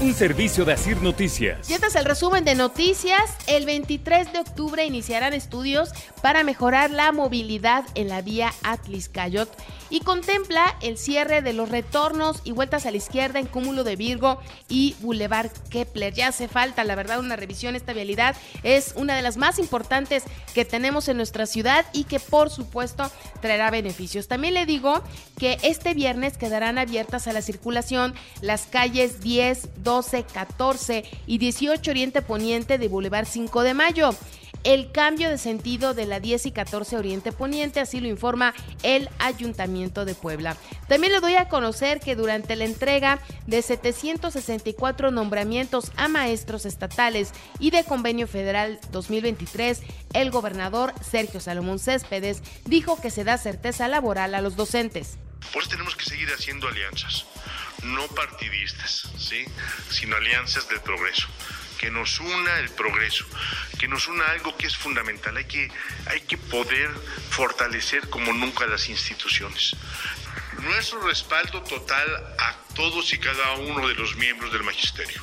Un servicio de Asir Noticias. Y este es el resumen de noticias. El 23 de octubre iniciarán estudios para mejorar la movilidad en la vía Atlis-Cayot y contempla el cierre de los retornos y vueltas a la izquierda en Cúmulo de Virgo y Boulevard Kepler. Ya hace falta, la verdad, una revisión. Esta vialidad es una de las más importantes que tenemos en nuestra ciudad y que por supuesto traerá beneficios. También le digo que este viernes quedarán abiertas a la circulación las calles 10, 12, 14 y 18 Oriente Poniente de Boulevard 5 de Mayo el cambio de sentido de la 10 y 14 Oriente Poniente, así lo informa el Ayuntamiento de Puebla. También le doy a conocer que durante la entrega de 764 nombramientos a maestros estatales y de convenio federal 2023, el gobernador Sergio Salomón Céspedes dijo que se da certeza laboral a los docentes. Por eso tenemos que seguir haciendo alianzas, no partidistas, ¿sí? sino alianzas del progreso que nos una el progreso, que nos una algo que es fundamental. Hay que, hay que poder fortalecer como nunca las instituciones. Nuestro respaldo total a todos y cada uno de los miembros del magisterio.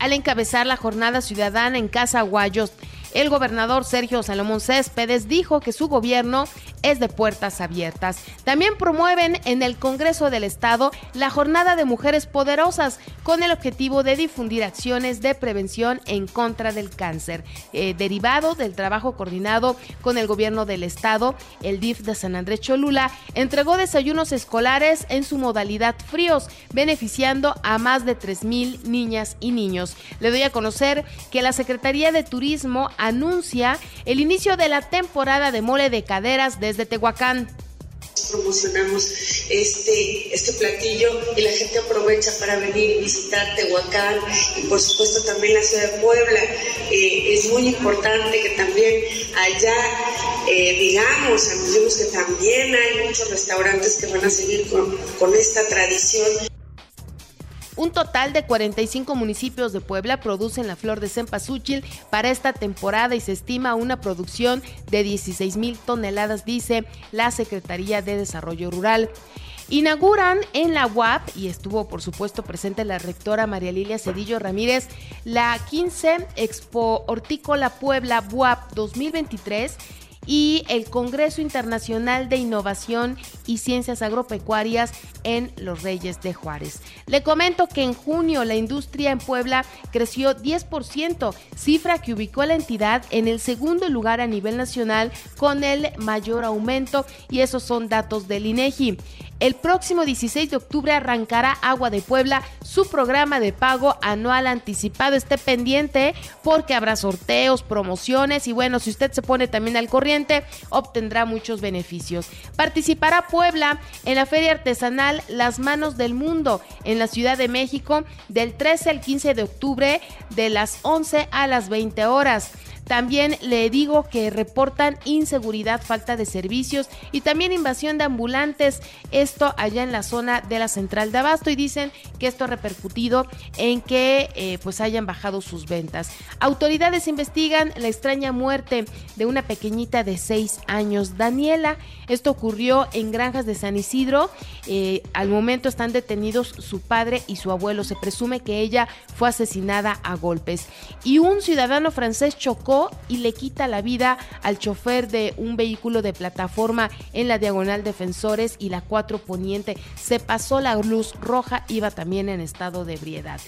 Al encabezar la jornada ciudadana en Casa Guayos, el gobernador Sergio Salomón Céspedes dijo que su gobierno es de puertas abiertas. También promueven en el Congreso del Estado la Jornada de Mujeres Poderosas con el objetivo de difundir acciones de prevención en contra del cáncer. Eh, derivado del trabajo coordinado con el gobierno del Estado, el DIF de San Andrés Cholula entregó desayunos escolares en su modalidad fríos, beneficiando a más de 3.000 niñas y niños. Le doy a conocer que la Secretaría de Turismo anuncia el inicio de la temporada de mole de caderas desde Tehuacán promocionamos este, este platillo y la gente aprovecha para venir y visitar Tehuacán y por supuesto también la ciudad de Puebla. Eh, es muy importante que también allá, eh, digamos, anunciamos que también hay muchos restaurantes que van a seguir con esta tradición. Un total de 45 municipios de Puebla producen la flor de cempasúchil para esta temporada y se estima una producción de 16 mil toneladas, dice la Secretaría de Desarrollo Rural. Inauguran en la UAP, y estuvo por supuesto presente la rectora María Lilia Cedillo Ramírez, la 15 Expo Hortícola Puebla UAP 2023 y el Congreso Internacional de Innovación y Ciencias Agropecuarias en Los Reyes de Juárez. Le comento que en junio la industria en Puebla creció 10%, cifra que ubicó a la entidad en el segundo lugar a nivel nacional con el mayor aumento y esos son datos del INEGI. El próximo 16 de octubre arrancará Agua de Puebla su programa de pago anual anticipado. Esté pendiente porque habrá sorteos, promociones y bueno, si usted se pone también al corriente, obtendrá muchos beneficios. Participará Puebla en la Feria Artesanal Las Manos del Mundo en la Ciudad de México del 13 al 15 de octubre de las 11 a las 20 horas. También le digo que reportan inseguridad, falta de servicios y también invasión de ambulantes. Esto allá en la zona de la central de Abasto y dicen que esto ha repercutido en que eh, pues hayan bajado sus ventas. Autoridades investigan la extraña muerte de una pequeñita de seis años, Daniela. Esto ocurrió en Granjas de San Isidro. Eh, al momento están detenidos su padre y su abuelo. Se presume que ella fue asesinada a golpes. Y un ciudadano francés chocó y le quita la vida al chofer de un vehículo de plataforma en la diagonal Defensores y la 4 Poniente. Se pasó la luz roja, iba también en estado de ebriedad.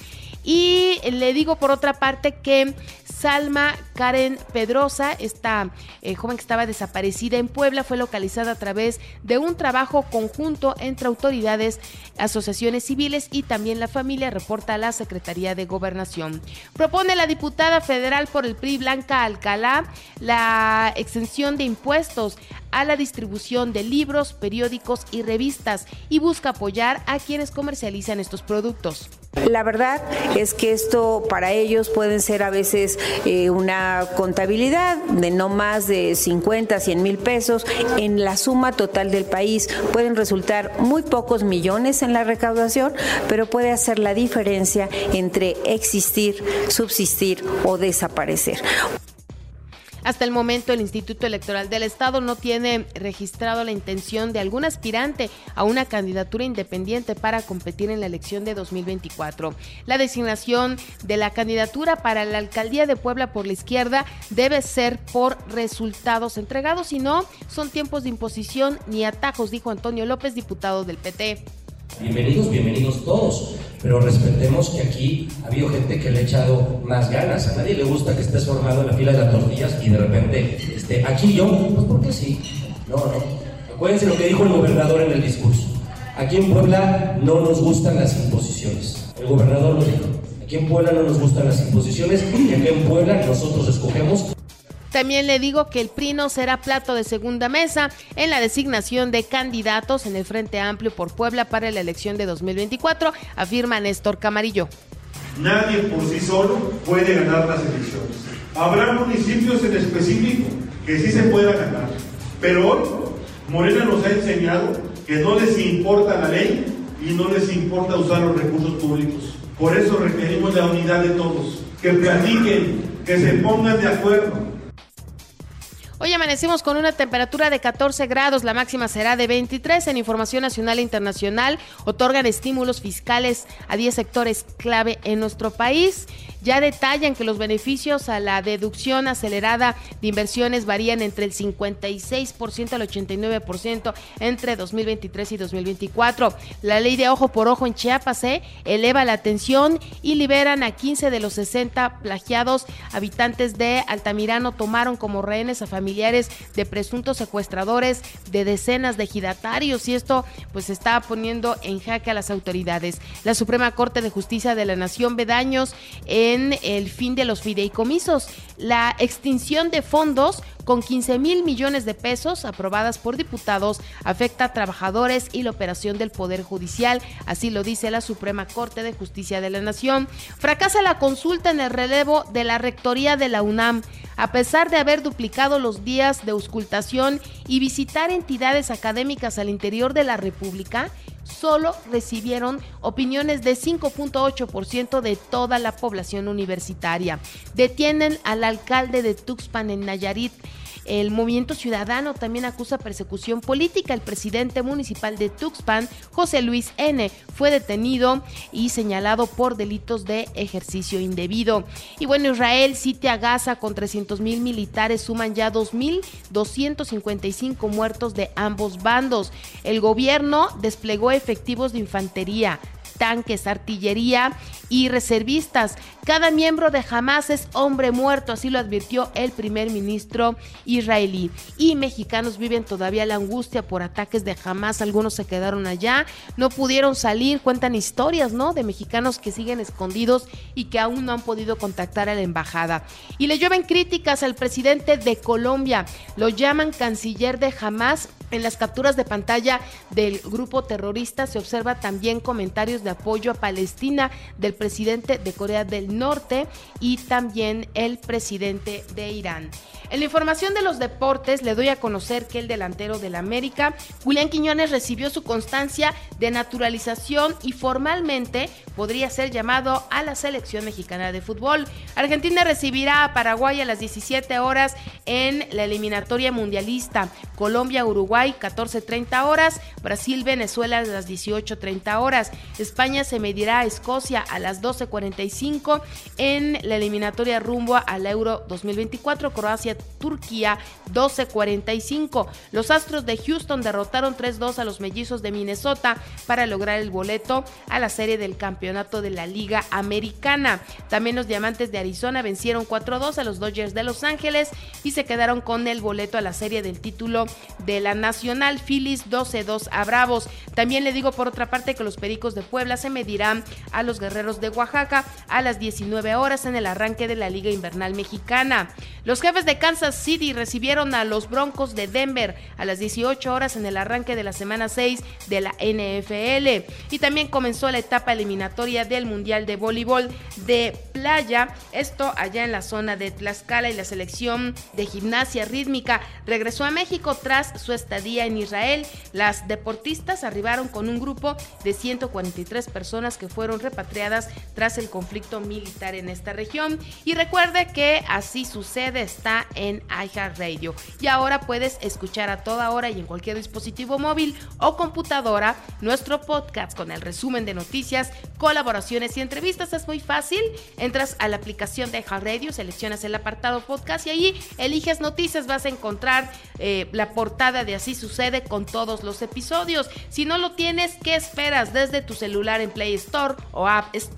Y le digo por otra parte que Salma Karen Pedrosa, esta eh, joven que estaba desaparecida en Puebla, fue localizada a través de un trabajo conjunto entre autoridades, asociaciones civiles y también la familia, reporta la Secretaría de Gobernación. Propone la diputada federal por el PRI Blanca Alcalá la extensión de impuestos a la distribución de libros, periódicos y revistas y busca apoyar a quienes comercializan estos productos. La verdad es que esto para ellos pueden ser a veces eh, una contabilidad de no más de 50, 100 mil pesos. En la suma total del país pueden resultar muy pocos millones en la recaudación, pero puede hacer la diferencia entre existir, subsistir o desaparecer. Hasta el momento, el Instituto Electoral del Estado no tiene registrado la intención de algún aspirante a una candidatura independiente para competir en la elección de 2024. La designación de la candidatura para la alcaldía de Puebla por la izquierda debe ser por resultados entregados, si no, son tiempos de imposición ni atajos, dijo Antonio López, diputado del PT. Bienvenidos, bienvenidos todos, pero respetemos que aquí ha habido gente que le ha echado más ganas. A nadie le gusta que estés formado en la fila de las tortillas y de repente, este, aquí yo, pues porque sí. No, no. Acuérdense lo que dijo el gobernador en el discurso. Aquí en Puebla no nos gustan las imposiciones. El gobernador lo dijo. Aquí en Puebla no nos gustan las imposiciones y aquí en Puebla nosotros escogemos también le digo que el PRI no será plato de segunda mesa en la designación de candidatos en el Frente Amplio por Puebla para la elección de 2024, afirma Néstor Camarillo. Nadie por sí solo puede ganar las elecciones. Habrá municipios en específico que sí se pueda ganar, pero hoy Morena nos ha enseñado que no les importa la ley y no les importa usar los recursos públicos. Por eso requerimos la unidad de todos, que platiquen, que se pongan de acuerdo, Hoy amanecemos con una temperatura de 14 grados, la máxima será de 23. En Información Nacional e Internacional otorgan estímulos fiscales a 10 sectores clave en nuestro país. Ya detallan que los beneficios a la deducción acelerada de inversiones varían entre el 56% al 89% entre 2023 y 2024. La ley de ojo por ojo en Chiapas ¿eh? eleva la atención y liberan a 15 de los 60 plagiados habitantes de Altamirano. Tomaron como rehenes a familiares de presuntos secuestradores de decenas de ejidatarios y esto pues está poniendo en jaque a las autoridades. La Suprema Corte de Justicia de la Nación ve daños en el fin de los fideicomisos, la extinción de fondos con 15 mil millones de pesos aprobadas por diputados afecta a trabajadores y la operación del Poder Judicial, así lo dice la Suprema Corte de Justicia de la Nación. Fracasa la consulta en el relevo de la Rectoría de la UNAM. A pesar de haber duplicado los días de auscultación y visitar entidades académicas al interior de la República, solo recibieron opiniones de 5.8% de toda la población universitaria. Detienen al alcalde de Tuxpan en Nayarit el movimiento ciudadano también acusa persecución política. El presidente municipal de Tuxpan, José Luis N., fue detenido y señalado por delitos de ejercicio indebido. Y bueno, Israel sitia Gaza con 300 mil militares, suman ya 2.255 muertos de ambos bandos. El gobierno desplegó efectivos de infantería, tanques, artillería y reservistas. Cada miembro de Hamas es hombre muerto, así lo advirtió el primer ministro israelí. Y mexicanos viven todavía la angustia por ataques de Hamas. Algunos se quedaron allá, no pudieron salir. Cuentan historias, ¿no? De mexicanos que siguen escondidos y que aún no han podido contactar a la embajada. Y le llueven críticas al presidente de Colombia. Lo llaman canciller de Hamas en las capturas de pantalla del grupo terrorista se observa también comentarios de apoyo a Palestina del presidente de Corea del Norte y también el presidente de Irán. En la información de los deportes le doy a conocer que el delantero del América, Julián Quiñones, recibió su constancia de naturalización y formalmente podría ser llamado a la selección mexicana de fútbol. Argentina recibirá a Paraguay a las 17 horas en la eliminatoria mundialista. Colombia, Uruguay, 14.30 horas. Brasil, Venezuela a las 18.30 horas. España se medirá a Escocia a las 12.45 en la eliminatoria rumbo al Euro 2024. Croacia-Turquía 12.45. Los Astros de Houston derrotaron 3-2 a los mellizos de Minnesota para lograr el boleto a la serie del campeonato de la Liga Americana. También los Diamantes de Arizona vencieron 4-2 a los Dodgers de Los Ángeles y se quedaron con el boleto a la serie del título de la Nacional Phillies 12-2 a Bravos. También le digo por otra parte que los Pericos de Puebla se medirán a los Guerreros de Oaxaca a las 19 horas en el arranque de la Liga Invernal Mexicana. Los jefes de Kansas City recibieron a los Broncos de Denver a las 18 horas en el arranque de la semana 6 de la NFL. Y también comenzó la etapa eliminatoria del Mundial de Voleibol de Playa, esto allá en la zona de Tlaxcala y la selección de gimnasia rítmica regresó a México tras su estadía en Israel. Las deportistas arribaron con un grupo de 143 personas que fueron repatriadas tras el conflicto militar en esta región. Y recuerde que así sucede está en iHeartRadio. Y ahora puedes escuchar a toda hora y en cualquier dispositivo móvil o computadora nuestro podcast con el resumen de noticias, colaboraciones y entrevistas. Es muy fácil. Entras a la aplicación de iHeartRadio, seleccionas el apartado podcast y allí eliges noticias. Vas a encontrar eh, la portada de Así sucede con todos los episodios. Si no lo tienes, ¿qué esperas? Desde tu celular en Play Store o App Store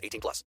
18 plus.